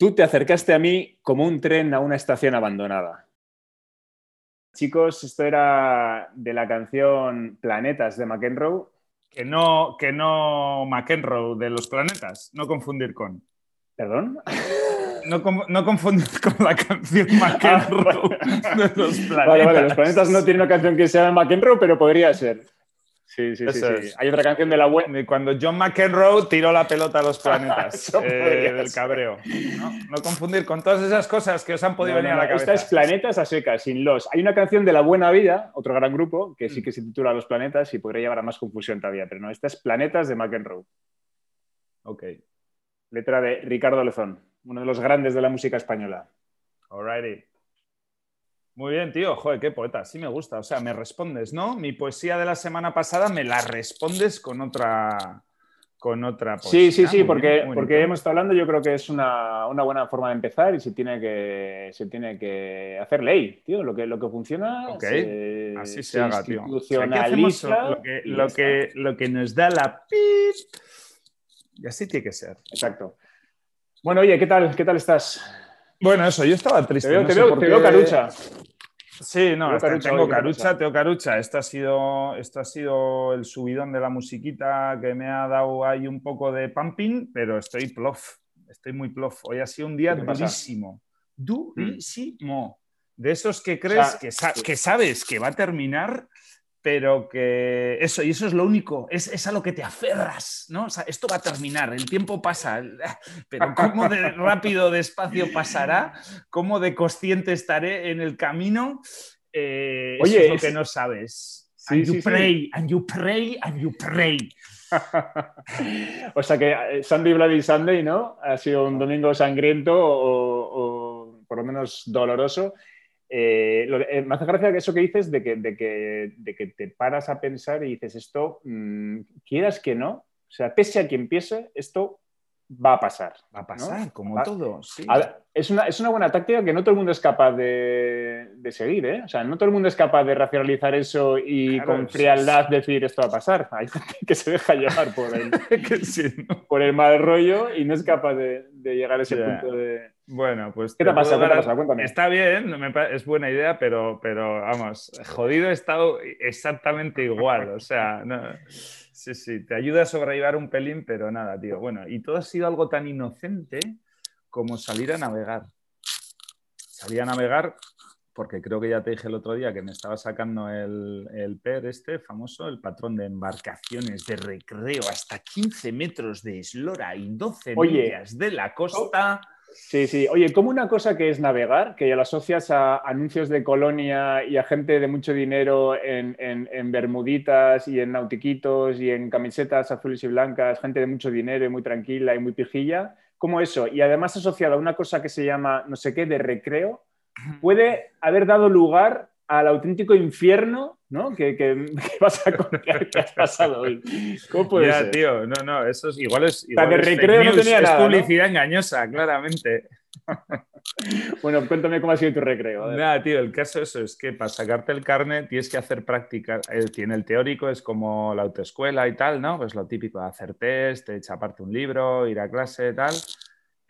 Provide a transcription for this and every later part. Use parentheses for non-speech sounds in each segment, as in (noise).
Tú te acercaste a mí como un tren a una estación abandonada. Chicos, esto era de la canción Planetas de McEnroe. Que no, que no McEnroe de los planetas, no confundir con. ¿Perdón? No, no confundir con la canción McEnroe de los planetas. Vale, vale, los planetas no tienen una canción que se llama McEnroe, pero podría ser. Sí, sí, sí, Hay otra canción de la web. Cuando John McEnroe tiró la pelota a los (laughs) planetas eh, del cabreo. ¿no? confundir con todas esas cosas que os han podido venir a la cabeza. Esta es Planetas a secas, sin los. Hay una canción de La Buena Vida, otro gran grupo, que sí mm. que se titula Los Planetas y podría llevar a más confusión todavía, pero no, esta es Planetas de McEnroe. Ok. Letra de Ricardo Lezón, uno de los grandes de la música española. Alrighty. Muy bien, tío. Joder, qué poeta. Sí me gusta. O sea, me respondes, ¿no? Mi poesía de la semana pasada me la respondes con otra, con otra poesía. Sí, sí, sí, porque, porque hemos estado hablando, yo creo que es una, buena forma de empezar y se tiene que, se tiene que hacer ley, tío. Lo que, lo que funciona. Ok, así se, haga, tío. lo, que, lo, que, lo que nos da la pip. Y así tiene que ser. Exacto. Bueno, oye, ¿qué tal? ¿Qué tal estás? Bueno, eso, yo estaba triste. Te veo, te veo carucha. Sí, no, tengo carucha, tengo carucha. Esto ha, sido, esto ha sido el subidón de la musiquita que me ha dado ahí un poco de pumping, pero estoy plof, estoy muy plof. Hoy ha sido un día durísimo, durísimo. De esos que crees que, que sabes que va a terminar pero que eso, y eso es lo único, es, a lo que te aferras, ¿no? O sea, esto va a terminar, el tiempo pasa, (laughs) pero cómo de (laughs) rápido, despacio pasará, cómo de consciente estaré en el camino, eh, Oye, es lo que no sabes. and you pray, and you pray, and you pray. (laughs) o sea que eh, Sunday Bloody Sunday, ¿no? Ha sido un domingo sangriento o por lo menos doloroso eh, eh, me hace gracia eso que dices de que, de, que, te paras a pensar y dices esto, mm, quieras que no, o sea, pese a quien piense, esto va a pasar. Va a pasar, como todo. es, una, es, una, buena táctica que no todo el mundo es capaz de, seguir, ¿eh? O sea, no todo el mundo es capaz de racionalizar eso y con frialdad decir esto va a pasar. Hay gente que se deja llevar por el, (laughs) por el mal rollo y no es capaz de, llegar a ese punto de bueno, pues. ¿Qué te, pasa? Cuéntame. Está bien, es buena idea, pero, pero vamos, jodido he estado exactamente igual. O sea, sí, sí, te ayuda a sobrellevar un pelín, pero nada, tío. Bueno, y todo ha sido algo tan inocente como salir a navegar. Salir a navegar porque creo que ya te dije el otro día que me estaba sacando el, el PER este famoso, el patrón de embarcaciones de recreo hasta 15 metros de eslora y 12 millas de la costa. Sí, sí. Oye, como una cosa que es navegar, que ya lo asocias a anuncios de colonia y a gente de mucho dinero en, bermuditas y en nautiquitos y en camisetas azules y blancas, gente de mucho dinero y muy tranquila y muy pijilla, como eso, y además asociado a una cosa que se llama no sé qué de recreo, puede haber dado lugar al auténtico infierno ¿no? Que, vas a (laughs) contar que has pasado hoy. ¿Cómo puede ya, tío, no, no, eso es igual es. Igual es, recreo no tenía es publicidad engañosa, claramente. (laughs) bueno, cuéntame cómo ha sido tu recreo. Nada, tío, el caso eso es que para sacarte el carnet tienes que hacer práctica. Tiene el teórico, es como la autoescuela y tal, ¿no? Pues lo típico de hacer test, echar aparte un libro, ir a clase y tal.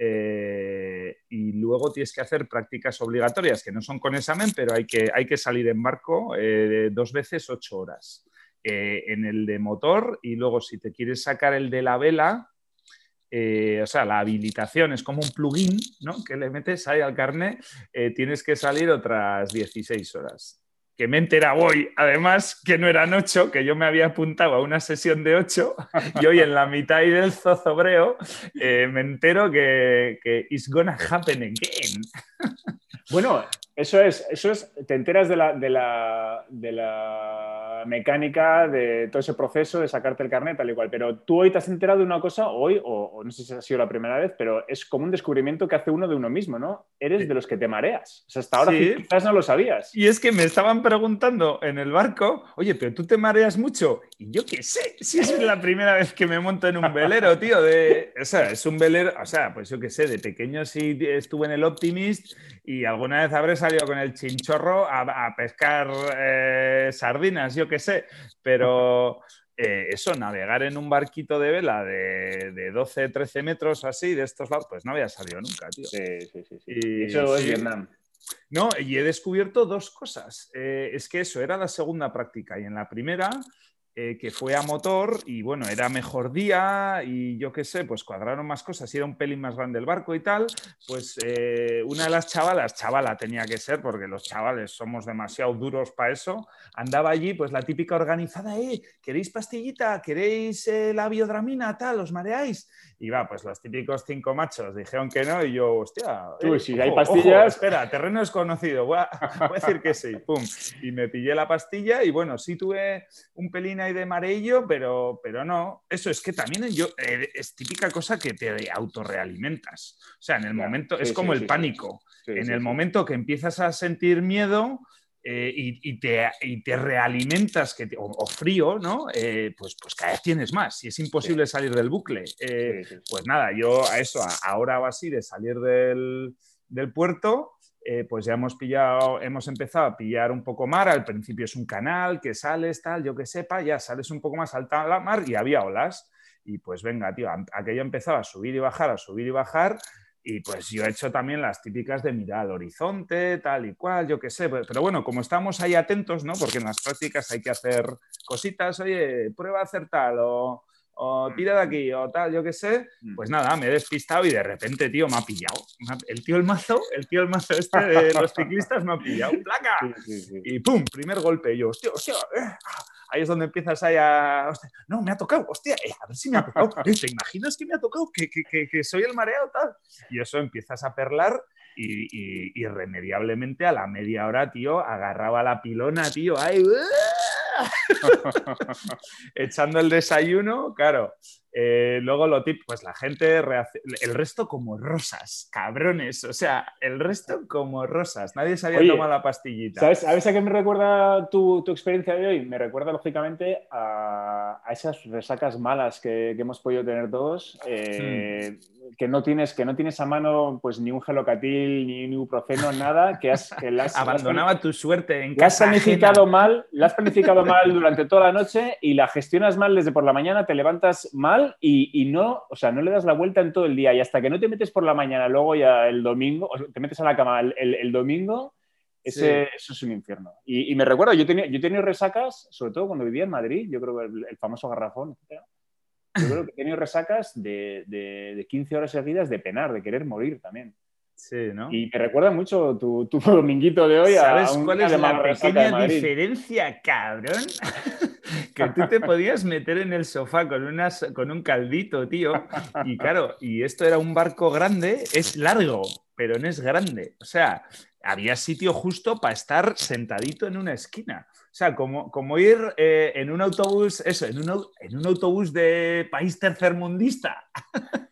Eh, y luego tienes que hacer prácticas obligatorias, que no son con examen, pero hay que, hay que salir en barco eh, dos veces ocho horas. Eh, en el de motor y luego si te quieres sacar el de la vela, o sea, la habilitación es como un plugin ¿no? que le metes ahí al carnet, tienes que salir otras 16 horas que me entera hoy, además, que no eran ocho, que yo me había apuntado a una sesión de ocho, y hoy en la mitad del zozobreo eh, me entero que, que it's gonna happen again. Bueno, eso es, eso es, te enteras de la, de la, de la mecánica de todo ese proceso de sacarte el carnet, tal y cual. Pero tú hoy te has enterado de una cosa, hoy, o, no sé si ha sido la primera vez, pero es como un descubrimiento que hace uno de uno mismo, ¿no? Eres de los que te mareas. O sea, hasta ahora quizás no lo sabías. Y es que me estaban preguntando en el barco, oye, pero tú te mareas mucho. Y yo qué sé, si es la primera vez que me monto en un velero, tío. De, o sea, es un velero, o sea, pues yo qué sé, de pequeño sí estuve en el Optimist y alguna vez habré salido con el chinchorro a, pescar eh, sardinas, yo qué sé, pero eh, eso, navegar en un barquito de vela de, 12, 13 metros así, de estos lados, pues no había salido nunca, tío. Sí, sí, sí. Y, eso es Vietnam. No, y he descubierto dos cosas. Eh, es que eso era la segunda práctica y en la primera eh, que fue a motor y bueno, era mejor día y yo qué sé, pues cuadraron más cosas y era un pelín más grande el barco y tal, pues eh, una de las chavalas, chavala tenía que ser porque los chavales somos demasiado duros para eso, andaba allí pues la típica organizada, eh, ¿queréis pastillita? ¿Queréis la biodramina? Tal, ¿os mareáis? Y va, pues los típicos cinco machos dijeron que no y yo, hostia. Uy, si hay pastillas. espera, terreno desconocido, voy a, voy a, decir que sí, pum. Y me pillé la pastilla y bueno, sí tuve un pelín ahí de marello, pero, pero no. Eso es que también yo, eh, es típica cosa que te autorrealimentas. O sea, en el momento, es como el pánico. en el momento que empiezas a sentir miedo, eh, y, te, te, realimentas que o, frío, ¿no? Eh, pues, pues cada vez tienes más y es imposible salir del bucle. Eh, pues nada, yo a eso, ahora o así de salir del, del puerto, pues ya hemos pillado, hemos empezado a pillar un poco mar. Al principio es un canal que sales, tal, yo que sepa, ya sales un poco más alta la mar y había olas. Y pues venga, tío, aquello empezaba a subir y bajar, a subir y bajar y pues yo he hecho también las típicas de mirar al horizonte, tal y cual, yo qué sé. Pero bueno, como estamos ahí atentos, ¿no? Porque en las prácticas hay que hacer cositas, oye, prueba a hacer tal o mm. tira de aquí o tal, yo qué sé. Mm. Pues nada, me he despistado y de repente, tío, me ha pillado. El tío el mazo, el tío el mazo este de (laughs) los ciclistas me ha pillado. ¡Placa! Y pum, primer golpe. Yo, hostia, hostia, eh, ah, ahí es donde empiezas ahí a, no, me ha tocado, hostia, eh, a ver si me ha tocado, (laughs) ¿te imaginas que me ha tocado, que, que, que, soy el mareado tal? Y eso empiezas a perlar y, irremediablemente a la media hora, tío, agarraba la pilona, tío, ahí, (laughs) echando el desayuno, claro, eh, luego lo tip, pues la gente, el resto como rosas, cabrones, o sea, el resto como rosas, nadie se había tomado la pastillita. ¿sabes, a qué me recuerda tu, experiencia de hoy? Me recuerda lógicamente a, esas resacas malas que, hemos podido tener todos. Eh, hmm que no tienes que no tienes a mano pues ni un gelocatil ni un ibuprofeno nada que has que las, (laughs) abandonaba tu suerte en casa has planificado mal la has planificado mal durante toda la noche y la gestionas mal desde por la mañana te levantas mal y, no o sea no le das la vuelta en todo el día y hasta que no te metes por la mañana luego ya el domingo te metes a la cama el, domingo ese, eso es un infierno. Y, me recuerdo yo tenía yo he tenido resacas sobre todo cuando vivía en Madrid yo creo que el, famoso garrafón yo creo que he tenido resacas de, de, 15 horas seguidas de penar, de querer morir también. Sí, ¿no? Y me recuerda mucho tu, tu (laughs) dominguito de hoy. ¿Sabes cuál es la pequeña diferencia, cabrón? (laughs) que tú te podías meter en el sofá con, unas, con un caldito, tío. Y claro, y esto era un barco grande, es largo, pero no es grande. O sea, había sitio justo para estar sentadito en una esquina. O sea, como, como ir eh, en un autobús, eso, en un, en un autobús de país tercermundista. (laughs)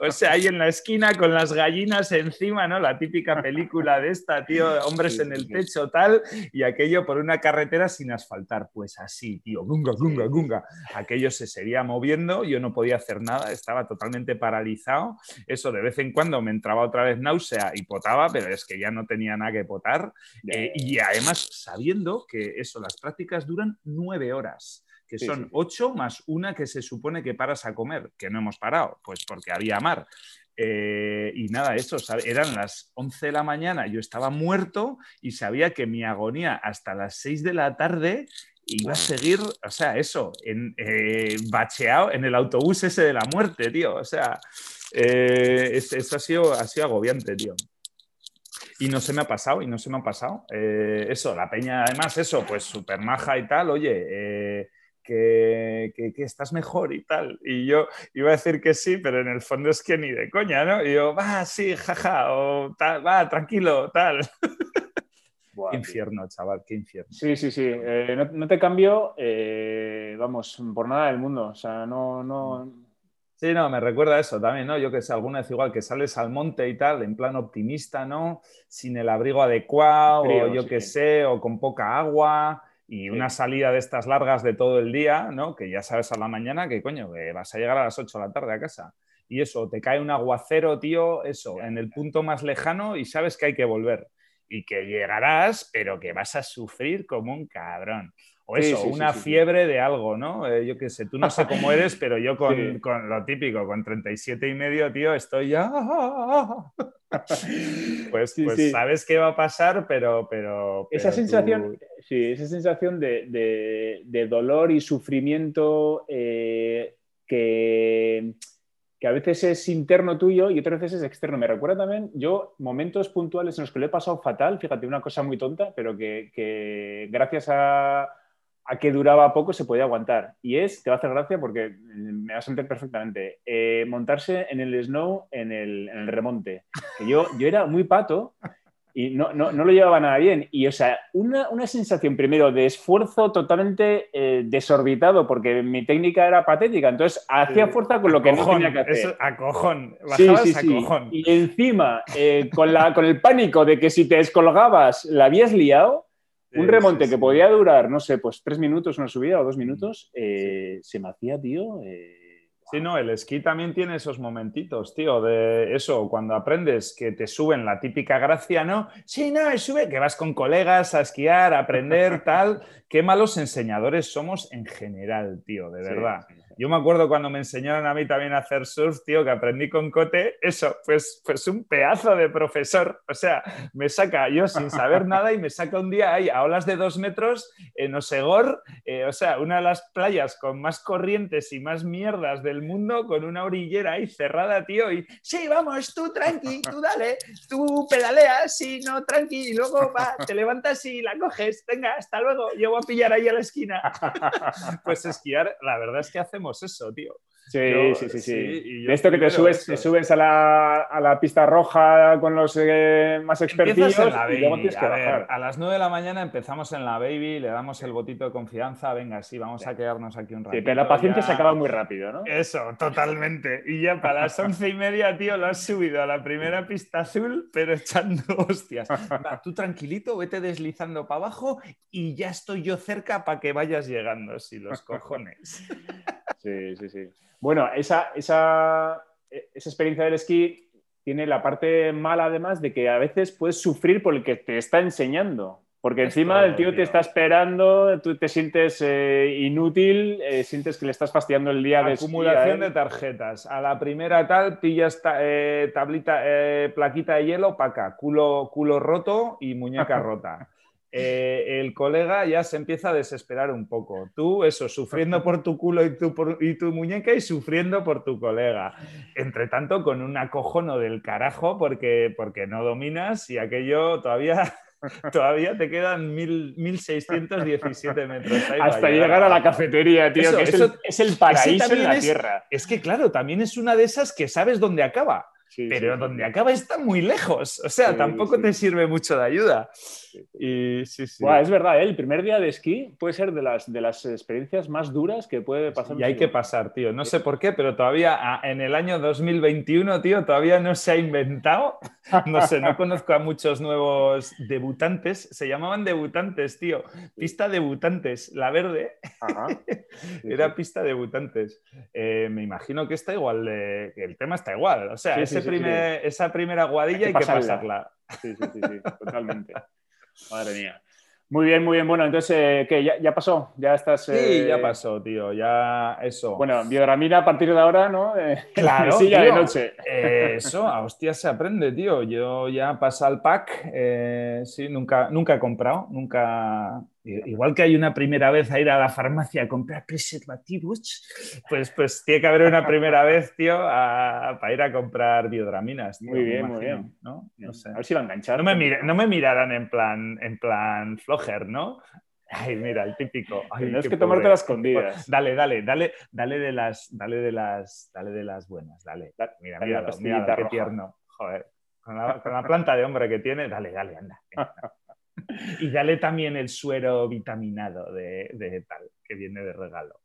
o sea, ahí en la esquina con las gallinas encima, ¿no? La típica película de esta, tío, hombres en el techo, tal, y aquello por una carretera sin asfaltar. Pues así, tío, gunga, gunga, gunga. Aquello se seguía moviendo, yo no podía hacer nada, estaba totalmente paralizado. Eso de vez en cuando me entraba otra vez náusea y potaba, pero es que ya no tenía nada que potar. Eh, y además, sabiendo que eso, las prácticas duran nueve horas que son ocho más una que se supone que paras a comer, que no hemos parado, pues porque había mar. Eh, y nada, eso, eran las 11 de la mañana, yo estaba muerto y sabía que mi agonía hasta las 6 de la tarde iba a seguir, o sea, eso, en, eh, bacheado en el autobús ese de la muerte, tío. O sea, eh, eso ha sido, ha sido agobiante, tío. Y no se me ha pasado, y no se me ha pasado. eso, la peña, además, eso, pues súper maja y tal, oye, que, estás mejor y tal. Y yo iba a decir que sí, pero en el fondo es que ni de coña, ¿no? Y yo, va, sí, jaja, o tal, va, tranquilo, tal. (laughs) qué infierno, chaval, qué infierno. Sí, sí, sí. Eh, no, te cambio, eh, vamos, por nada del mundo. O sea, no, no. Sí, no, me recuerda eso también, ¿no? Yo que sé, alguna vez igual que sales al monte y tal, en plan optimista, ¿no? Sin el abrigo adecuado, o yo que sé, o con poca agua y una salida de estas largas de todo el día, ¿no? Que ya sabes a la mañana que, coño, que vas a llegar a las 8 de la tarde a casa. Y eso, te cae un aguacero, tío, eso, en el punto más lejano y sabes que hay que volver. Y que llegarás, pero que vas a sufrir como un cabrón. O eso, una fiebre de algo, ¿no? Eh, yo qué sé, tú no sé (laughs) cómo eres, pero yo con, con, lo típico, con 37 y medio, tío, estoy ya... (laughs) pues, pues sabes qué va a pasar, pero... pero, esa sensación, sí, esa sensación de, de, dolor y sufrimiento eh, que que a veces es interno tuyo y otras veces es externo. Me recuerda también, yo, momentos puntuales en los que lo he pasado fatal, fíjate, una cosa muy tonta, pero que, gracias a, que duraba poco se podía aguantar. Y es, te va a hacer gracia porque me vas a entender perfectamente, eh, montarse en el snow en el, en el remonte. Que yo, yo era muy pato y no, no, no, lo llevaba nada bien. Y, o sea, una, una sensación primero de esfuerzo totalmente eh, desorbitado, porque mi técnica era patética, entonces hacía fuerza con lo que no tenía que hacer. Eso, a cojón, bajabas sí, sí, a cojón. Y encima, eh, con, la, con el pánico de que si te descolgabas la habías liado, un remonte que podía durar, no sé, pues tres minutos una subida o dos minutos, eh, se me hacía, tío... Sí, no, el esquí también tiene esos momentitos, tío, de eso, cuando aprendes que te suben la típica gracia, ¿no? Sí, no, sube, que vas con colegas a esquiar, a aprender, (laughs) tal. Qué malos enseñadores somos en general, tío, de verdad. Yo me acuerdo cuando me enseñaron a mí también a hacer surf, tío, que aprendí con Cote, eso, pues, pues un pedazo de profesor. O sea, me saca yo sin saber (laughs) nada y me saca un día ahí a olas de dos metros en Osegor, eh, o sea, una de las playas con más corrientes y más mierdas del mundo, con una orillera ahí cerrada, tío, y sí, vamos, tú tranqui, tú dale, tú pedaleas, sí, no, tranqui, y luego va, te levantas y la coges, venga, hasta luego, yo voy a pillar ahí a la esquina. (laughs) pues esquiar, la verdad es que hace eso, tío. Sí, sí, sí, sí. esto que te subes, te subes a la, a la, pista roja con los eh, más expertos a, a las 9 de la mañana empezamos en la baby, le damos el botito de confianza, venga, sí, vamos a quedarnos aquí un rato. Sí, pero la paciencia se acaba muy rápido, ¿no? Eso, totalmente. Y ya para las once y media, tío, lo has subido a la primera pista azul, pero echando (laughs) hostias. tú tranquilito, vete deslizando para abajo y ya estoy yo cerca para que vayas llegando, si los cojones. (laughs) Sí, sí, sí. Bueno, esa, esa, esa experiencia del esquí tiene la parte mala además de que a veces puedes sufrir por el que te está enseñando. Porque encima el tío, te está esperando, tú te sientes eh, inútil, eh, sientes que le estás fastidiando el día de Acumulación de tarjetas. A la primera tal, pillas eh, tablita, plaquita de hielo, paca, culo, culo roto y muñeca (laughs) rota. Eh, el colega ya se empieza a desesperar un poco. Tú, eso, sufriendo por tu culo y tu, y tu muñeca y sufriendo por tu colega. Entre tanto, con un acojono del carajo porque, porque no dominas y aquello todavía (laughs) todavía te quedan 1617 metros. Hasta llegar a la cafetería, tío, es, el, paraíso en la tierra. Es que, claro, también es una de esas que sabes dónde acaba pero donde acaba está muy lejos. O sea, tampoco te sirve mucho de ayuda. Y sí, sí. es verdad, ¿eh? el primer día de esquí puede ser de las, de las experiencias más duras que puede pasar. Y hay que pasar, tío. No sé por qué, pero todavía ah, en el año 2021, tío, todavía no se ha inventado. (laughs) No sé, no conozco a muchos nuevos debutantes. Se llamaban debutantes, tío. Pista debutantes, la verde. (laughs) Era pista debutantes. Eh, me imagino que está igual, de... el tema está igual. O sea, ese esa primera guadilla hay que, pasarla. Sí, sí, sí, totalmente. Madre mía. Muy bien, muy bien. Bueno, entonces, eh, ¿qué? ¿Ya, pasó? ¿Ya estás...? Sí, ya eh, pasó, tío. Ya eso. Bueno, biodramina a partir de ahora, ¿no? Eh, (laughs) claro, sí, de noche. eso, a hostia se aprende, tío. Yo ya pasé al pack. sí, nunca, nunca he comprado. Nunca Igual que hay una primera vez a ir a la farmacia a comprar preservativos, pues, pues tiene que haber una primera vez, tío, para ir a comprar biodraminas. muy bien, muy bien. ¿no? sé. A ver si lo enganchar. No me, no me mirarán en plan, en plan flojer, ¿no? Ay, mira, el típico. Tienes que tomarte las escondidas. Dale, dale, dale, dale de las, dale de las, dale de las buenas, dale. Mira, mira, mira, qué tierno. Joder, con la, con la, planta de hombre que tiene, dale, dale, anda. (laughs) (laughs) y dale también el suero vitaminado de, tal, que viene de regalo.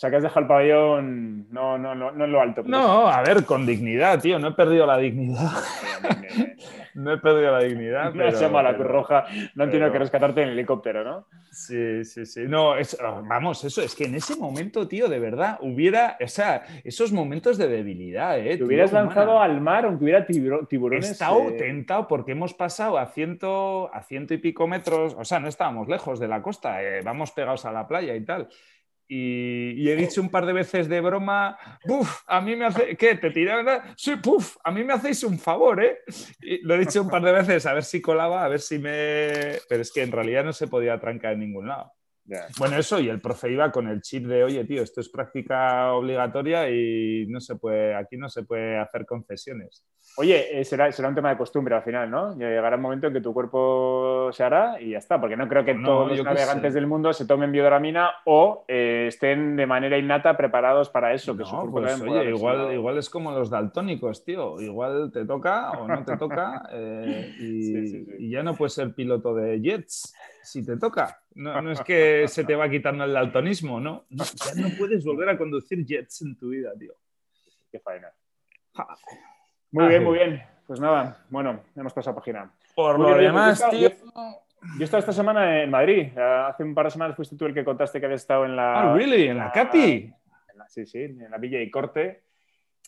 Sea, que has dejado el pabellón no, no, no, no en lo alto. No, a ver, con dignidad, tío, no he perdido la dignidad. (laughs) no he perdido la dignidad. No (laughs) se llama la Cruz Roja, no han tenido que rescatarte en el helicóptero, ¿no? Sí, sí, sí. No, ah, vamos, eso es que en ese momento, tío, de verdad, hubiera, o sea, esos momentos de debilidad, ¿eh? Te hubieras lanzado al mar aunque hubiera tiburones. He estado eh, tentado porque hemos pasado a ciento, a ciento y pico metros, o sea, no estábamos lejos de la costa, eh, vamos pegados a la playa y tal. Y, he dicho un par de veces de broma, ¡puf! A mí me hace. ¿Qué? ¿Te tiran? Sí, ¡puf! A mí me hacéis un favor, ¿eh? lo he dicho un par de veces a ver si colaba, a ver si me. Pero es que en realidad no se podía trancar en ningún lado. Bueno, eso, y el profe iba con el chip de, oye, tío, esto es práctica obligatoria y no se puede, aquí no se puede hacer concesiones. Oye, eh, será, será un tema de costumbre al final, ¿no? Llegará un momento en que tu cuerpo se hará y ya está, porque no creo que todos los navegantes del mundo se tomen biodoramina o eh, estén de manera innata preparados para eso. Que no, pues, oye, igual, igual es como los daltónicos, tío. Igual te toca o no te toca eh, (laughs) y, ya no puedes ser piloto de jets si te toca. No, no, es que (laughs) se te va quitando el daltonismo, ¿no? Ya no puedes volver a conducir jets en tu vida, tío. Qué faena. Muy bien, muy bien. Pues nada, bueno, hemos pasado página. Por lo demás, tío. Yo, he estado esta semana en Madrid. Hace un par de semanas fuiste tú el que contaste que habías estado en la. Ah, really? ¿En la, Capi? sí, sí, en la Villa y Corte.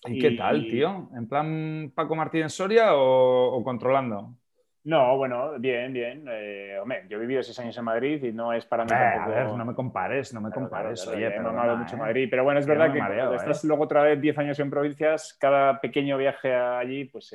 ¿Y, qué tal, tío? ¿En plan Paco Martínez Soria o controlando? No, bueno, bien, bien. Eh, hombre, yo he vivido seis años en Madrid y no es para mí A ver, no me compares, no me compares. oye, he mamado mucho ¿eh? Madrid. Pero bueno, es verdad que cuando estás ¿eh? luego otra vez diez años en provincias, cada pequeño viaje allí, pues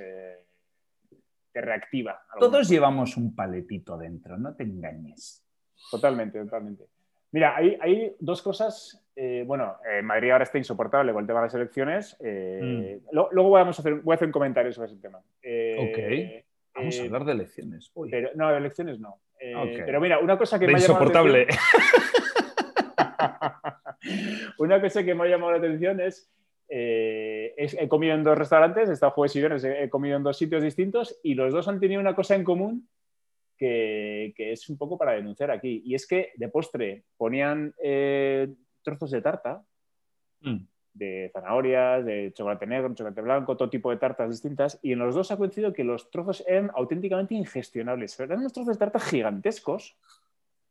te reactiva. Todos llevamos un paletito dentro, no te engañes. Totalmente, totalmente. Mira, hay, hay dos cosas. bueno, Madrid ahora está insoportable con el tema de las elecciones. Mm. luego vamos a hacer, voy a hacer un comentario sobre ese tema. ok. Vamos a eh, hablar de elecciones. Pero, no, de elecciones no. Eh, pero mira, una cosa que me ha insoportable. (laughs) una cosa que me ha llamado la atención es, eh, he comido en dos restaurantes, he estado jueves y viernes, he comido en dos sitios distintos y los dos han tenido una cosa en común que, es un poco para denunciar aquí. Y es que de postre ponían trozos de tarta. Mm de zanahorias, de chocolate negro, chocolate blanco, todo tipo de tartas distintas. Y en los dos ha coincidido que los trozos eran auténticamente ingestionables. Eran unos trozos de tarta gigantescos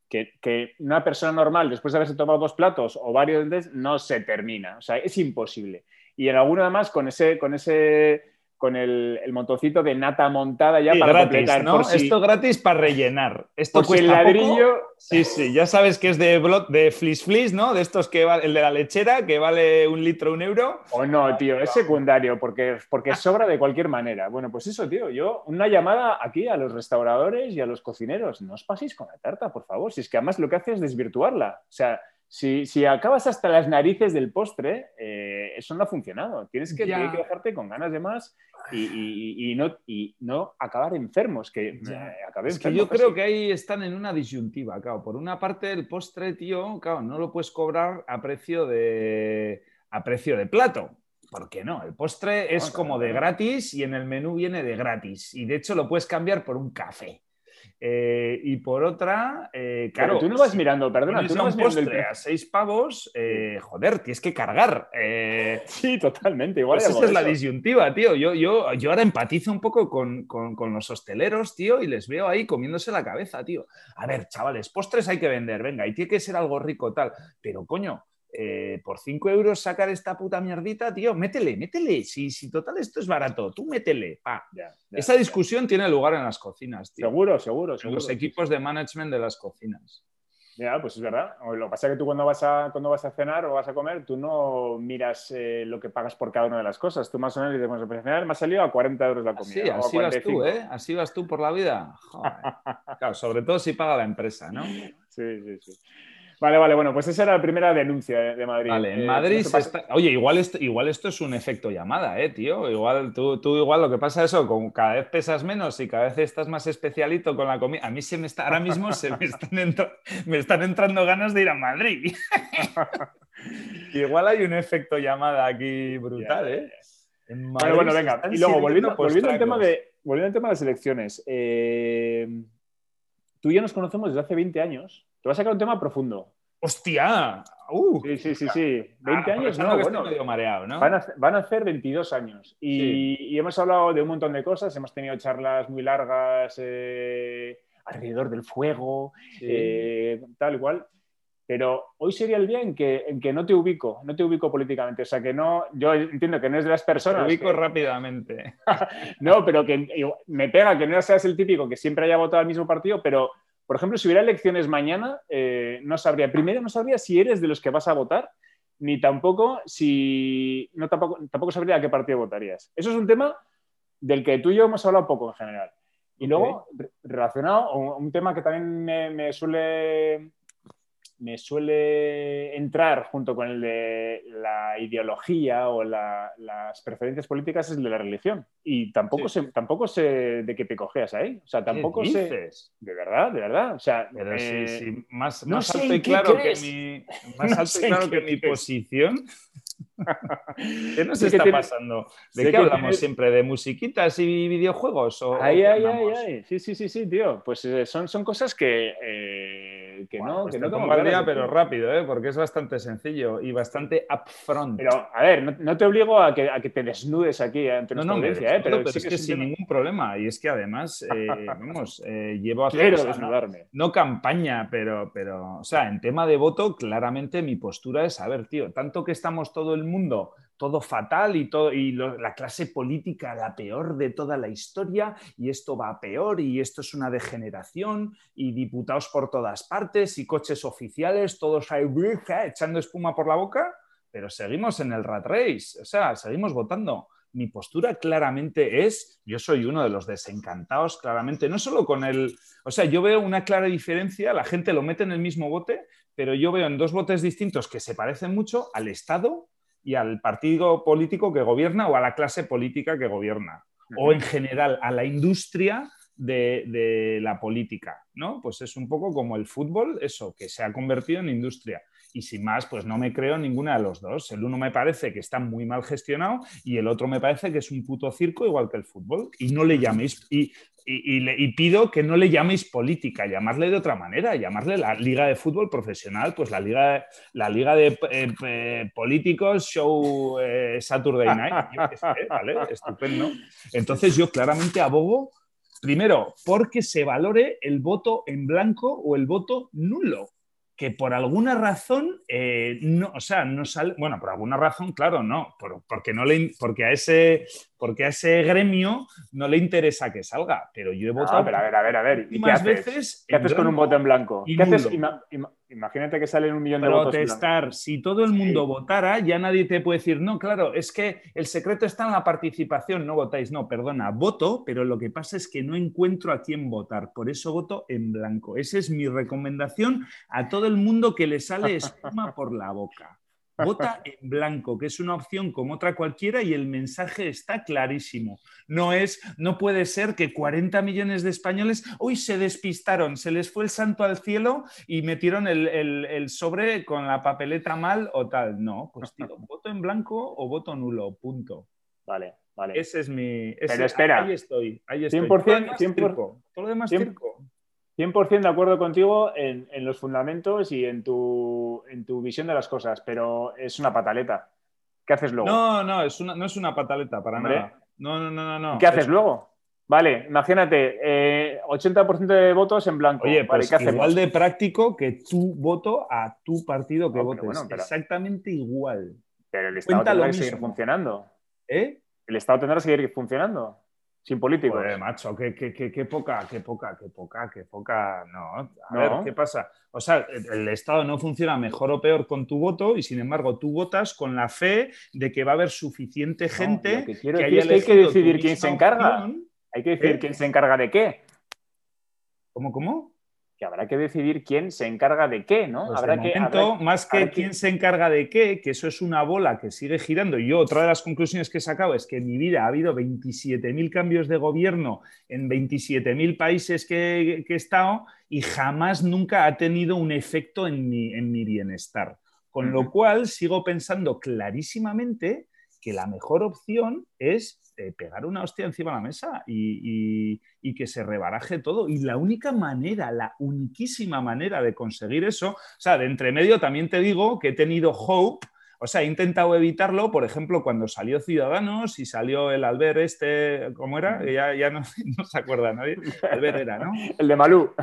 que, que, una persona normal, después de haberse tomado dos platos o varios no se termina. O sea, es imposible. Y en alguno además con ese, con ese con el, el, montoncito de nata montada ya para gratis, completar. ¿no? Esto gratis para rellenar. Esto pues el ladrillo. Sí, sí, ya sabes que es de, de Flis Flis, ¿no? De estos que vale, el de la lechera, que vale un litro, un euro. O no, tío, es secundario, porque, porque (laughs) sobra de cualquier manera. Bueno, pues eso, tío, yo, una llamada aquí a los restauradores y a los cocineros. No os paséis con la tarta, por favor. Si es que además lo que hace es desvirtuarla. O sea, si, acabas hasta las narices del postre, eh, eso no ha funcionado. Tienes que, dejarte con ganas de más y, no, y no acabar enfermos. Que, es que yo creo que ahí están en una disyuntiva, claro. Por una parte, el postre, tío, claro, no lo puedes cobrar a precio de, a precio de plato. ¿Por qué no? El postre es como de gratis y en el menú viene de gratis. Y de hecho lo puedes cambiar por un café. Eh, y por otra, eh, claro. tú no vas mirando, perdona, tú no vas mirando el... a seis pavos, eh, joder, tienes que cargar. (laughs) sí, totalmente. Igual pues esa es la disyuntiva, tío. Yo, yo, yo ahora empatizo un poco con, con, con, los hosteleros, tío, y les veo ahí comiéndose la cabeza, tío. A ver, chavales, postres hay que vender, venga, y tiene que ser algo rico, tal. Pero coño, eh, por 5 euros sacar esta puta mierdita, tío, métele, métele. Si, si total esto es barato, tú métele. Esa discusión tiene lugar en las cocinas, tío. Seguro, seguro, En los equipos de management de las cocinas. Ya, pues es verdad. Lo que pasa es que tú cuando vas a, cuando vas a cenar o vas a comer, tú no miras eh, lo que pagas por cada una de las cosas. Tú más o menos dices, bueno, pues me ha salido a 40 euros la comida. Sí, así vas tú, ¿eh? Así vas tú por la vida. (laughs) claro, sobre todo si paga la empresa, ¿no? Sí, sí, sí. Vale, vale, bueno, pues esa era la primera denuncia de Madrid. Vale, en eh, Madrid Oye, igual esto, igual esto es un efecto llamada, ¿eh, tío? Igual tú, tú igual lo que pasa es eso, como cada vez pesas menos y cada vez estás más especialito con la comida. A mí se me está, ahora mismo se me están, me están entrando ganas de ir a Madrid. (laughs) igual hay un efecto llamada aquí brutal, ¿eh? bueno, bueno, venga. Y luego, volviendo, volviendo, al tema de, volviendo al tema de las elecciones. Eh, tú y yo nos conocemos desde hace 20 años. Te voy a sacar un tema profundo. ¡Hostia! Uh. Sí, sí, sí, sí. 20 ah, años, no, bueno, medio mareado, ¿no? Van a, van a hacer 22 años. Y, hemos hablado de un montón de cosas. Hemos tenido charlas muy largas eh, alrededor del fuego, eh, tal igual. Pero hoy sería el día en que, en que no te ubico, no te ubico políticamente. O sea, que no, yo entiendo que no es de las personas. Te ubico rápidamente. (laughs) no, pero que me pega que no seas el típico que siempre haya votado al mismo partido, pero por ejemplo, si hubiera elecciones mañana, eh, no sabría, primero no sabría si eres de los que vas a votar, ni tampoco si, no tampoco, tampoco sabría a qué partido votarías. Eso es un tema del que tú y yo hemos hablado poco en general. Y luego, relacionado, un tema que también me suele me suele entrar junto con el de la ideología o las preferencias políticas es el de la religión. Y tampoco, sé, tampoco sé de qué te cogeas ahí. O sea, tampoco sé. De verdad, de verdad. O sea, eh, más, más alto y claro que mi, (laughs) más alto y claro que mi posición. (laughs) ¿Qué nos está pasando? ¿De qué hablamos siempre? ¿De musiquitas y videojuegos? O, ay, ay, ay. Sí, sí, sí, sí, tío. Pues eh, son, son cosas que, eh, que no, pues que no tengo pero rápido, ¿eh? porque es bastante sencillo y bastante upfront. Pero, a ver, no, te obligo a que, a que, te desnudes aquí ante nuestra no, ¿eh? Pero, es que, sin ningún problema. Y es que además, (laughs) vamos, llevo a hacer... desnudarme. No, campaña, pero, pero, o sea, en tema de voto, claramente mi postura es, a ver, tío, tanto que estamos todo el mundo todo fatal y, todo, y la clase política la peor de toda la historia y esto va peor y esto es una degeneración y diputados por todas partes y coches oficiales, todos ahí echando espuma por la boca, pero seguimos en el rat race, o sea, seguimos votando. Mi postura claramente es, yo soy uno de los desencantados, claramente, no solo con el, o sea, yo veo una clara diferencia, la gente lo mete en el mismo bote, pero yo veo en dos botes distintos que se parecen mucho al Estado y al partido político que gobierna o a la clase política que gobierna. O en general a la industria de, la política, ¿no? Pues es un poco como el fútbol, eso, que se ha convertido en industria. Y sin más, pues no me creo ninguna de los dos. El uno me parece que está muy mal gestionado y el otro me parece que es un puto circo igual que el fútbol. Y no le llaméis. Y y, pido que no le llaméis política, llamarle de otra manera, llamarle la liga de fútbol profesional, pues la liga, la liga de eh, políticos, show eh, Saturday Night. Estupendo. Entonces yo claramente abogo, primero, porque se valore el voto en blanco o el voto nulo que por alguna razón eh, no, o sea, no sale, bueno, por alguna razón, claro, no, porque no le, porque a ese, porque a ese gremio no le interesa que salga, pero yo he votado. a ver, a ver, a ver, ¿y qué haces? Veces ¿Qué haces con un voto en blanco? ¿Qué haces? Imagínate que salen un millón de votos. Protestar. Si todo el mundo votara, ya nadie te puede decir, no, claro, es que el secreto está en la participación, no votáis. No, perdona, voto, pero lo que pasa es que no encuentro a quién votar. Por eso voto en blanco. Esa es mi recomendación a todo el mundo que le sale espuma por la boca. Vota (laughs) en blanco, que es una opción como otra cualquiera y el mensaje está clarísimo. No es, no puede ser que 40 millones de españoles hoy se despistaron, se les fue el santo al cielo y metieron el, sobre con la papeleta mal o tal. No, pues tío, (laughs) voto en blanco o voto nulo, punto. Vale, vale. Ese es mi. Pero espera. Ahí estoy, ahí estoy. 100%, 100%, Todo lo demás 100%, 100% de acuerdo contigo en, los fundamentos y en tu, en tu visión de las cosas, pero es una pataleta. ¿Qué haces luego? No, no, es una, no es una pataleta para nada. No, no, no, no. ¿Qué haces luego? Vale, imagínate, 80% eh, de votos en blanco. Oye, pues igual de práctico que tu voto a tu partido que votes. Exactamente igual. Pero el Estado tendrá que seguir funcionando. ¿Eh? El Estado tendrá que seguir funcionando sin políticos. Joder, macho, qué, qué, qué, poca, qué poca, qué poca, qué poca. No, a ver, ¿qué pasa? O sea, el, Estado no funciona mejor o peor con tu voto y sin embargo tú votas con la fe de que va a haber suficiente gente que, hay que decidir quién se encarga. Hay que decidir ¿Eh? quién se encarga de qué. ¿Cómo, cómo? Que habrá que decidir quién se encarga de qué, ¿no? Pues habrá que, más que quién se encarga de qué, que eso es una bola que sigue girando. Yo, otra de las conclusiones que he sacado es que en mi vida ha habido 27.000 cambios de gobierno en 27.000 países que, he estado y jamás nunca ha tenido un efecto en mi, en mi bienestar. Con lo cual, sigo pensando clarísimamente que la mejor opción es eh, pegar una hostia encima de la mesa y, que se rebaraje todo. Y la única manera, la uniquísima manera de conseguir eso, o sea, de entre medio también te digo que he tenido hope o sea, he intentado evitarlo, por ejemplo, cuando salió Ciudadanos y salió el Albert este, ¿cómo era? Ya, ya (laughs) no, se acuerda nadie. Albert era, ¿no? (laughs) El de Malú.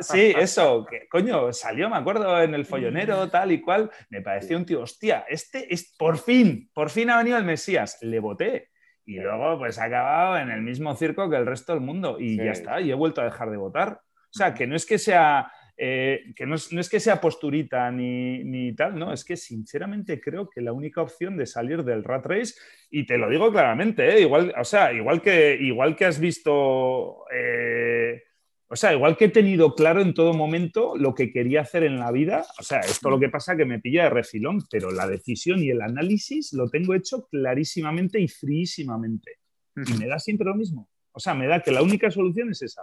sí, eso, que coño, salió, me acuerdo, en el follonero, tal y cual. Me pareció un tío, hostia, este es por fin, por fin ha venido el Mesías. Le voté. Y luego, pues ha acabado en el mismo circo que el resto del mundo. Y ya está, y he vuelto a dejar de votar. O sea, que no es que sea eh, que no es, que sea posturita ni, tal, no, es que sinceramente creo que la única opción de salir del rat race, y te lo digo claramente, ¿eh? igual, o sea, igual que, igual que has visto, eh, o sea, igual que he tenido claro en todo momento lo que quería hacer en la vida, o sea, esto lo que pasa que me pilla de refilón, pero la decisión y el análisis lo tengo hecho clarísimamente y fríísimamente. Y me da siempre lo mismo. O sea, me da que la única solución es esa.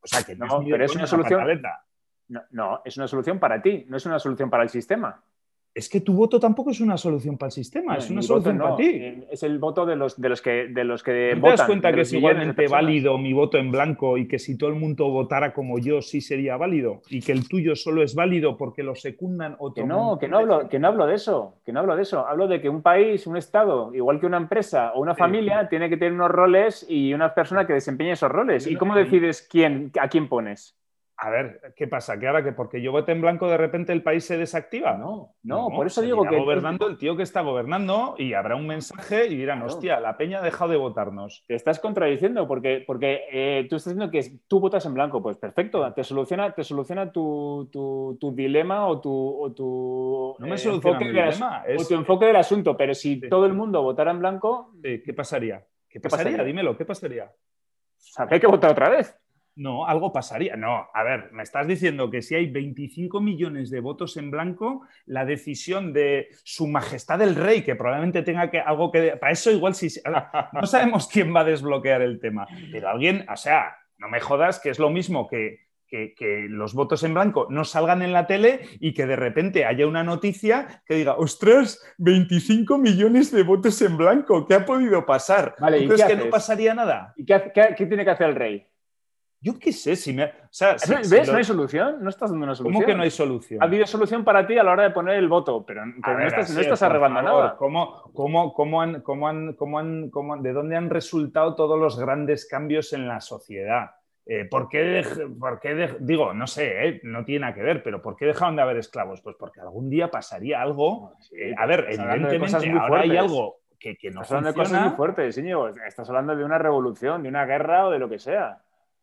O sea, que no, pero es una solución. no, es una solución para ti, no es una solución para el sistema es que tu voto tampoco es una solución para el sistema, es una solución para ti. Es el voto de los, de los que, de los que votan. ¿Te das cuenta que es igualmente válido mi voto en blanco y que si todo el mundo votara como yo sí sería válido? Y que el tuyo solo es válido porque lo secundan otro Que no, que no, hablo, que no hablo de eso, que no hablo de eso. Hablo de que un país, un Estado, igual que una empresa o una familia, tiene que tener unos roles y una persona que desempeñe esos roles. ¿Y cómo decides quién, a quién pones? A ver, ¿qué pasa? ¿Que ahora que porque yo vote en blanco de repente el país se desactiva? No, no, por eso digo que. gobernando el tío que está gobernando y habrá un mensaje y dirán, hostia, la peña ha dejado de votarnos. Te estás contradiciendo porque, porque eh, tú estás diciendo que tú votas en blanco. Pues perfecto, te soluciona, te soluciona tu, dilema o tu. tu no me soluciona enfoque, dilema, o tu enfoque del asunto, pero si todo el mundo votara en blanco. ¿Qué pasaría? ¿Qué pasaría? Dímelo, ¿qué pasaría? O hay que votar otra vez. No, algo pasaría. No, a ver, me estás diciendo que si hay 25 millones de votos en blanco, la decisión de su majestad el rey, que probablemente tenga que, algo que... Para eso igual sí... No sabemos quién va a desbloquear el tema, pero alguien, o sea, no me jodas que es lo mismo que, que, los votos en blanco no salgan en la tele y que de repente haya una noticia que diga, ostras, 25 millones de votos en blanco, ¿qué ha podido pasar? Vale, ¿y que no pasaría nada? ¿Y qué tiene que hacer el rey? Yo qué sé, si me. O sea, ¿Ves? ¿No hay solución? No estás dando una solución. ¿Cómo que no hay solución? Ha habido solución para ti a la hora de poner el voto, pero, no, estás, no estás arreglando nada. ¿cómo, cómo, cómo han, cómo han, cómo han, cómo, ¿De dónde han resultado todos los grandes cambios en la sociedad? Eh, ¿Por qué, por qué digo, no sé, eh, no tiene nada que ver, pero ¿por qué dejaron de haber esclavos? Pues porque algún día pasaría algo. Eh, a ver, evidentemente ahora hay algo que, que no estás hablando de cosas muy fuertes, señor. Estás hablando de una revolución, de una guerra o de lo que sea.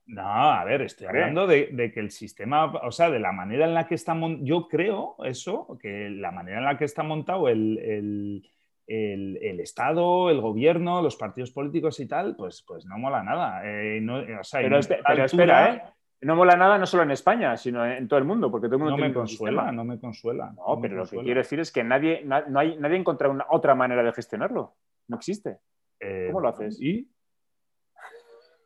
No, a ver, estoy hablando de, que el sistema, o sea, de la manera en la que está montado, yo creo eso, que la manera en la que está montado el, Estado, el gobierno, los partidos políticos y tal, pues, pues no mola nada. Eh, pero, espera, ¿eh? No mola nada no solo en España, sino en todo el mundo, porque todo el mundo no me consuela, no me consuela. No, pero lo que quiero decir es que nadie, no hay, nadie ha encontrado una, otra manera de gestionarlo. No existe. Eh, ¿Cómo lo haces? ¿Y?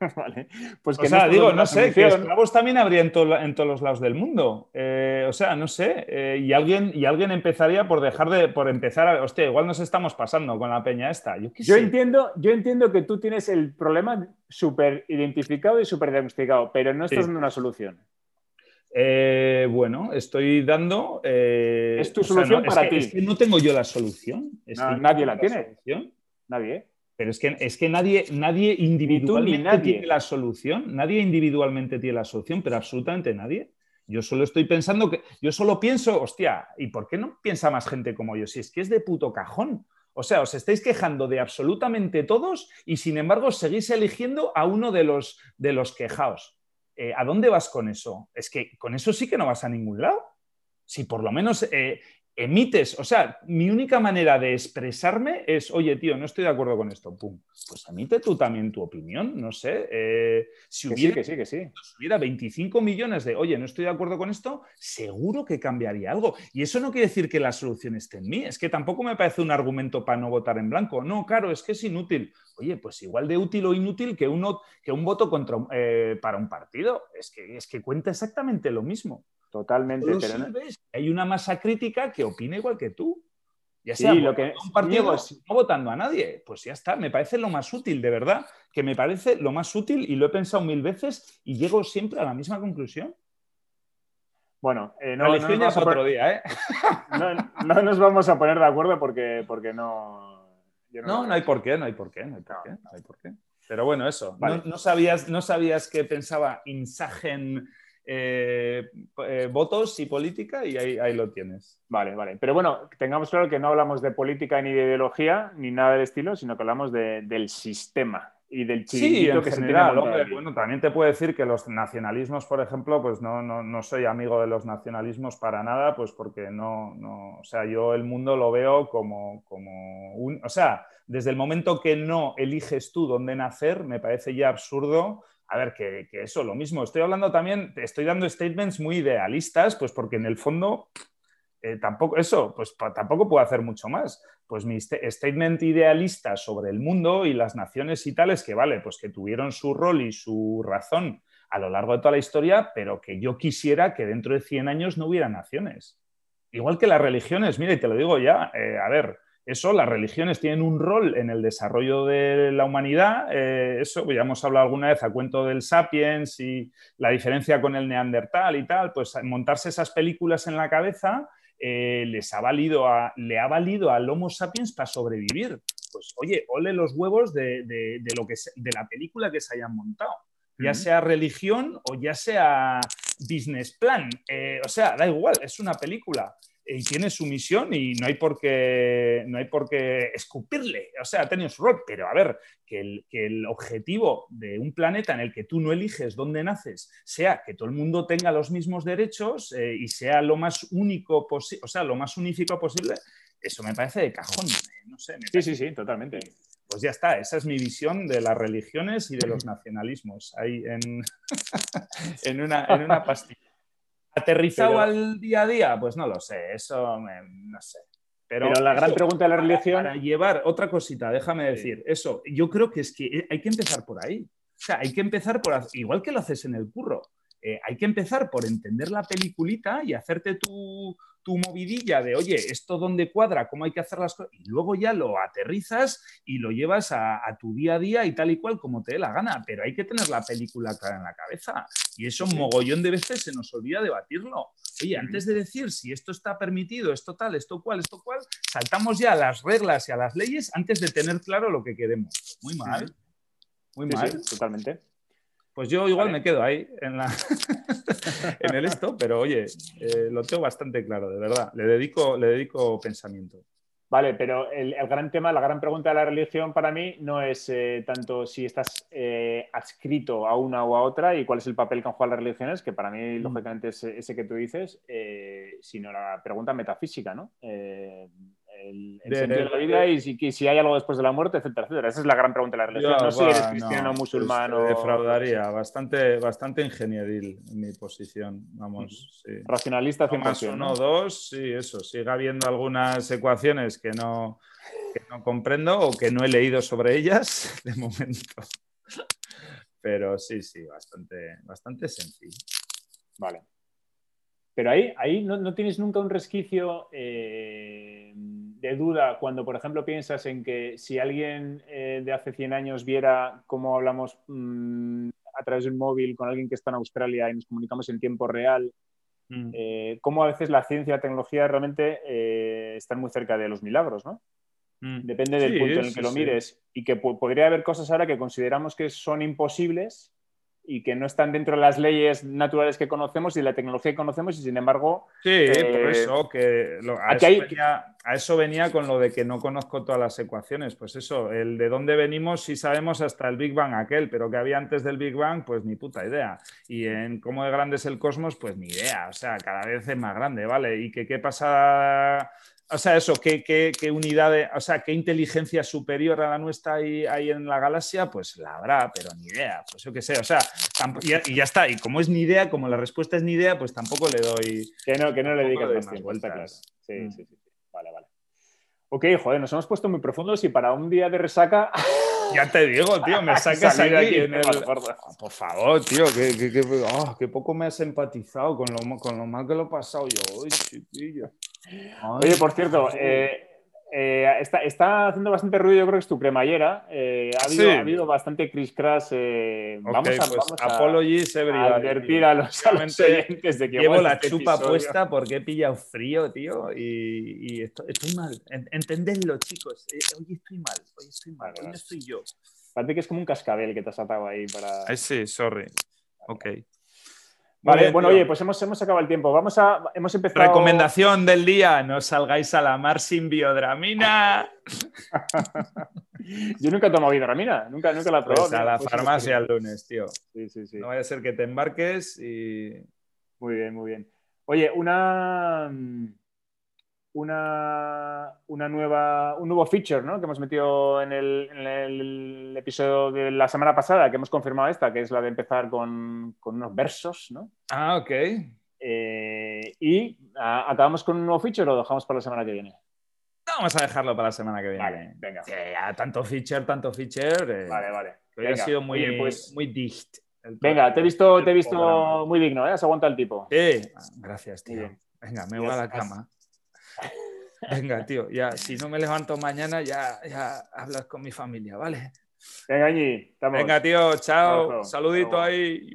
(laughs) vale. Pues que o sea, digo, no sé, que esclavos también habría en, en, todos los lados del mundo. Eh, o sea, no sé. Eh, y, alguien, y alguien empezaría por dejar de, por empezar a. Hostia, igual nos estamos pasando con la peña esta. Yo, entiendo, yo entiendo que tú tienes el problema súper identificado y súper diagnosticado, pero no estás dando una solución. Eh, bueno, estoy dando. es tu solución para ti. Es que no tengo yo la solución. nadie la, tiene. Nadie. Pero es que, es que nadie, nadie individualmente tiene la solución. Nadie individualmente tiene la solución, pero absolutamente nadie. Yo solo estoy pensando que. Yo solo pienso, hostia, ¿y por qué no piensa más gente como yo? Si es que es de puto cajón. O sea, os estáis quejando de absolutamente todos y sin embargo seguís eligiendo a uno de los, de los quejaos. Eh, ¿A dónde vas con eso? Es que con eso sí que no vas a ningún lado. Si por lo menos eh, emites, o sea, mi única manera de expresarme es, oye, tío, no estoy de acuerdo con esto, pum. Pues emite tú también tu opinión, no sé. Eh, si hubiera, que sí, que sí. Si hubiera 25 millones de, oye, no estoy de acuerdo con esto, seguro que cambiaría algo. Y eso no quiere decir que la solución esté en mí, es que tampoco me parece un argumento para no votar en blanco. No, claro, es que es inútil. Oye, pues igual de útil o inútil que, uno, que un voto contra, eh, para un partido. Es que, es que cuenta exactamente lo mismo. Totalmente. Hay una masa crítica que opina igual que tú. Ya sea lo que un partido, no votando a nadie, pues ya está. Me parece lo más útil, de verdad, que me parece lo más útil y lo he pensado mil veces y llego siempre a la misma conclusión. Bueno, eh, no, no, nos otro día, ¿eh? (laughs) no, nos vamos a poner de acuerdo porque, porque no. No, no, hay por qué, no hay por qué, no hay por qué, no hay por qué. Pero bueno, eso. No, sabías, no sabías que pensaba Insagen eh, eh, votos y política y ahí, lo tienes. Vale, vale. Pero bueno, tengamos claro que no hablamos de política ni de ideología ni nada del estilo, sino que hablamos del sistema y del chiringuito que general, se Bueno, también te puedo decir que los nacionalismos, por ejemplo, pues no, no, soy amigo de los nacionalismos para nada, pues porque no, no, o sea, yo el mundo lo veo como, como un, o sea, desde el momento que no eliges tú dónde nacer, me parece ya absurdo a ver, que, eso, lo mismo. Estoy hablando también, estoy dando statements muy idealistas, pues porque en el fondo eh, tampoco, eso, pues tampoco puedo hacer mucho más. Pues mi statement idealista sobre el mundo y las naciones y tales, que vale, pues que tuvieron su rol y su razón a lo largo de toda la historia, pero que yo quisiera que dentro de 100 años no hubiera naciones. Igual que las religiones, mira, y te lo digo ya, eh, a ver, eso, las religiones tienen un rol en el desarrollo de la humanidad. Eh, eso, ya hemos hablado alguna vez a cuento del Sapiens y la diferencia con el Neandertal y tal, pues montarse esas películas en la cabeza eh, les ha valido le ha valido al Homo sapiens para sobrevivir. Pues oye, ole los huevos de, lo que, de la película que se hayan montado. Ya sea religión o ya sea business plan. Eh, o sea, da igual, es una película y tiene su misión y no hay por qué, no hay por qué escupirle. O sea, ha tenido su rol, pero a ver, que el, que el, objetivo de un planeta en el que tú no eliges dónde naces sea que todo el mundo tenga los mismos derechos eh, y sea lo más único posible, o sea, lo más unífico posible, eso me parece de cajón. Eh, no sé, sí, sí, sí, totalmente. Pues ya está, esa es mi visión de las religiones y de los nacionalismos, ahí en, (laughs) en, una, en una pastilla. (laughs) ¿Aterrizado al día a día? Pues no lo sé, eso no sé. Pero, la gran pregunta de la religión. Para llevar otra cosita, déjame decir, eso, yo creo que es que hay que empezar por ahí. O sea, hay que empezar por. Igual que lo haces en el curro, eh, hay que empezar por entender la peliculita y hacerte tu, tu movidilla de, oye, esto dónde cuadra, cómo hay que hacer las cosas, y luego ya lo aterrizas y lo llevas a, tu día a día y tal y cual como te dé la gana, pero hay que tener la película clara en la cabeza. Y eso mogollón de veces se nos olvida debatirlo. Oye, antes de decir si esto está permitido, esto tal, esto cual, esto cual, saltamos ya a las reglas y a las leyes antes de tener claro lo que queremos. Muy mal. Muy mal. totalmente. Pues yo igual me quedo ahí en, la (laughs) en el esto, pero oye, eh, lo tengo bastante claro, de verdad. Le dedico, le dedico pensamiento. Vale, pero el, gran tema, la gran pregunta de la religión para mí no es eh, tanto si estás eh, adscrito a una o a otra y cuál es el papel que han jugado las religiones, que para mí, mm. lógicamente, es ese que tú dices, sino la pregunta metafísica, ¿no? El, sentido de, la vida y si, si, hay algo después de la muerte, etcétera, etcétera. Esa es la gran pregunta de la religión. no sé si eres cristiano o musulmán o... defraudaría, bastante, bastante ingenieril en mi posición, vamos. Sí. Racionalista 100%. Más uno, dos, sí, eso. Sigue habiendo algunas ecuaciones que no, que no comprendo o que no he leído sobre ellas (laughs) de momento. Pero sí, sí, bastante, bastante sencillo. Vale. Pero ahí, ahí no, no tienes nunca un resquicio eh, de duda cuando, por ejemplo, piensas en que si alguien eh, de hace 100 años viera cómo hablamos mm, a través de un móvil con alguien que está en Australia y nos comunicamos en tiempo real, mm. eh, cómo a veces la ciencia y la tecnología realmente están muy cerca de los milagros, ¿no? Mm. Depende del punto en el que lo mires y que podría haber cosas ahora que consideramos que son imposibles y que no están dentro de las leyes naturales que conocemos y de la tecnología que conocemos y sin embargo... Sí, por eh, eso, que a, eso venía, a, eso venía, con lo de que no conozco todas las ecuaciones, pues eso, el de dónde venimos sí sabemos hasta el Big Bang aquel, pero que había antes del Big Bang, pues ni puta idea. Y en cómo de grande es el cosmos, pues ni idea, o sea, cada vez es más grande, ¿vale? Y que qué pasa o sea, eso, ¿qué, qué, unidad, de, o sea, qué inteligencia superior a la nuestra hay, hay, en la galaxia? Pues la habrá, pero ni idea, pues yo qué sé, o sea, y ya, está, y como es ni idea, como la respuesta es ni idea, pues tampoco le doy... Que no, que no le dedicas más vuelta, claro. Sí, mm. sí, sí, vale, vale. Ok, joder, nos hemos puesto muy profundos y para un día de resaca... (laughs) Ya te digo, tío, me (laughs) sacas aquí, en el... por favor, tío, que, oh, que, poco me has empatizado con lo, con lo mal que lo he pasado yo. Uy, chiquillo. Oye, por cierto, eh, Eh, está, haciendo bastante ruido, yo creo que es tu cremallera. Eh, ha, habido, ha, habido, bastante criss crash. Eh, vamos, a, pues vamos a, advertir a los, oyentes de que llevo la este chupa puesta porque he pillado frío, tío, y, estoy, mal. Entendedlo, chicos. hoy estoy mal, hoy estoy mal, hoy no estoy yo. Parece que es como un cascabel que te has atado ahí para. sí, sorry. Ok. Vale, bueno, oye, pues hemos, hemos acabado el tiempo. Vamos a, hemos empezado... Recomendación del día, no salgáis a la mar sin biodramina. (laughs) Yo nunca he tomado biodramina, nunca, nunca la he probado. Pues a la farmacia el lunes, tío. Sí, sí, sí. No vaya a ser que te embarques y... Muy bien, muy bien. Oye, una una, una, nueva, un nuevo feature ¿no? que hemos metido en el, episodio de la semana pasada, que hemos confirmado esta, que es la de empezar con, con unos versos. ¿no? Ah, ok. Eh, y acabamos con un nuevo feature o lo dejamos para la semana que viene. vamos a dejarlo para la semana que viene. Vale, venga. tanto feature, tanto feature. Eh, vale, vale. ha sido muy, pues, muy dicht. Venga, te he visto, te he visto muy digno, ¿eh? Has aguantado el tipo. Sí, gracias, tío. Venga, me voy a la cama. Venga, tío, ya, si no me levanto mañana, ya, ya hablas con mi familia, ¿vale? Venga, Ñi, Venga, tío, chao. Saludito ahí.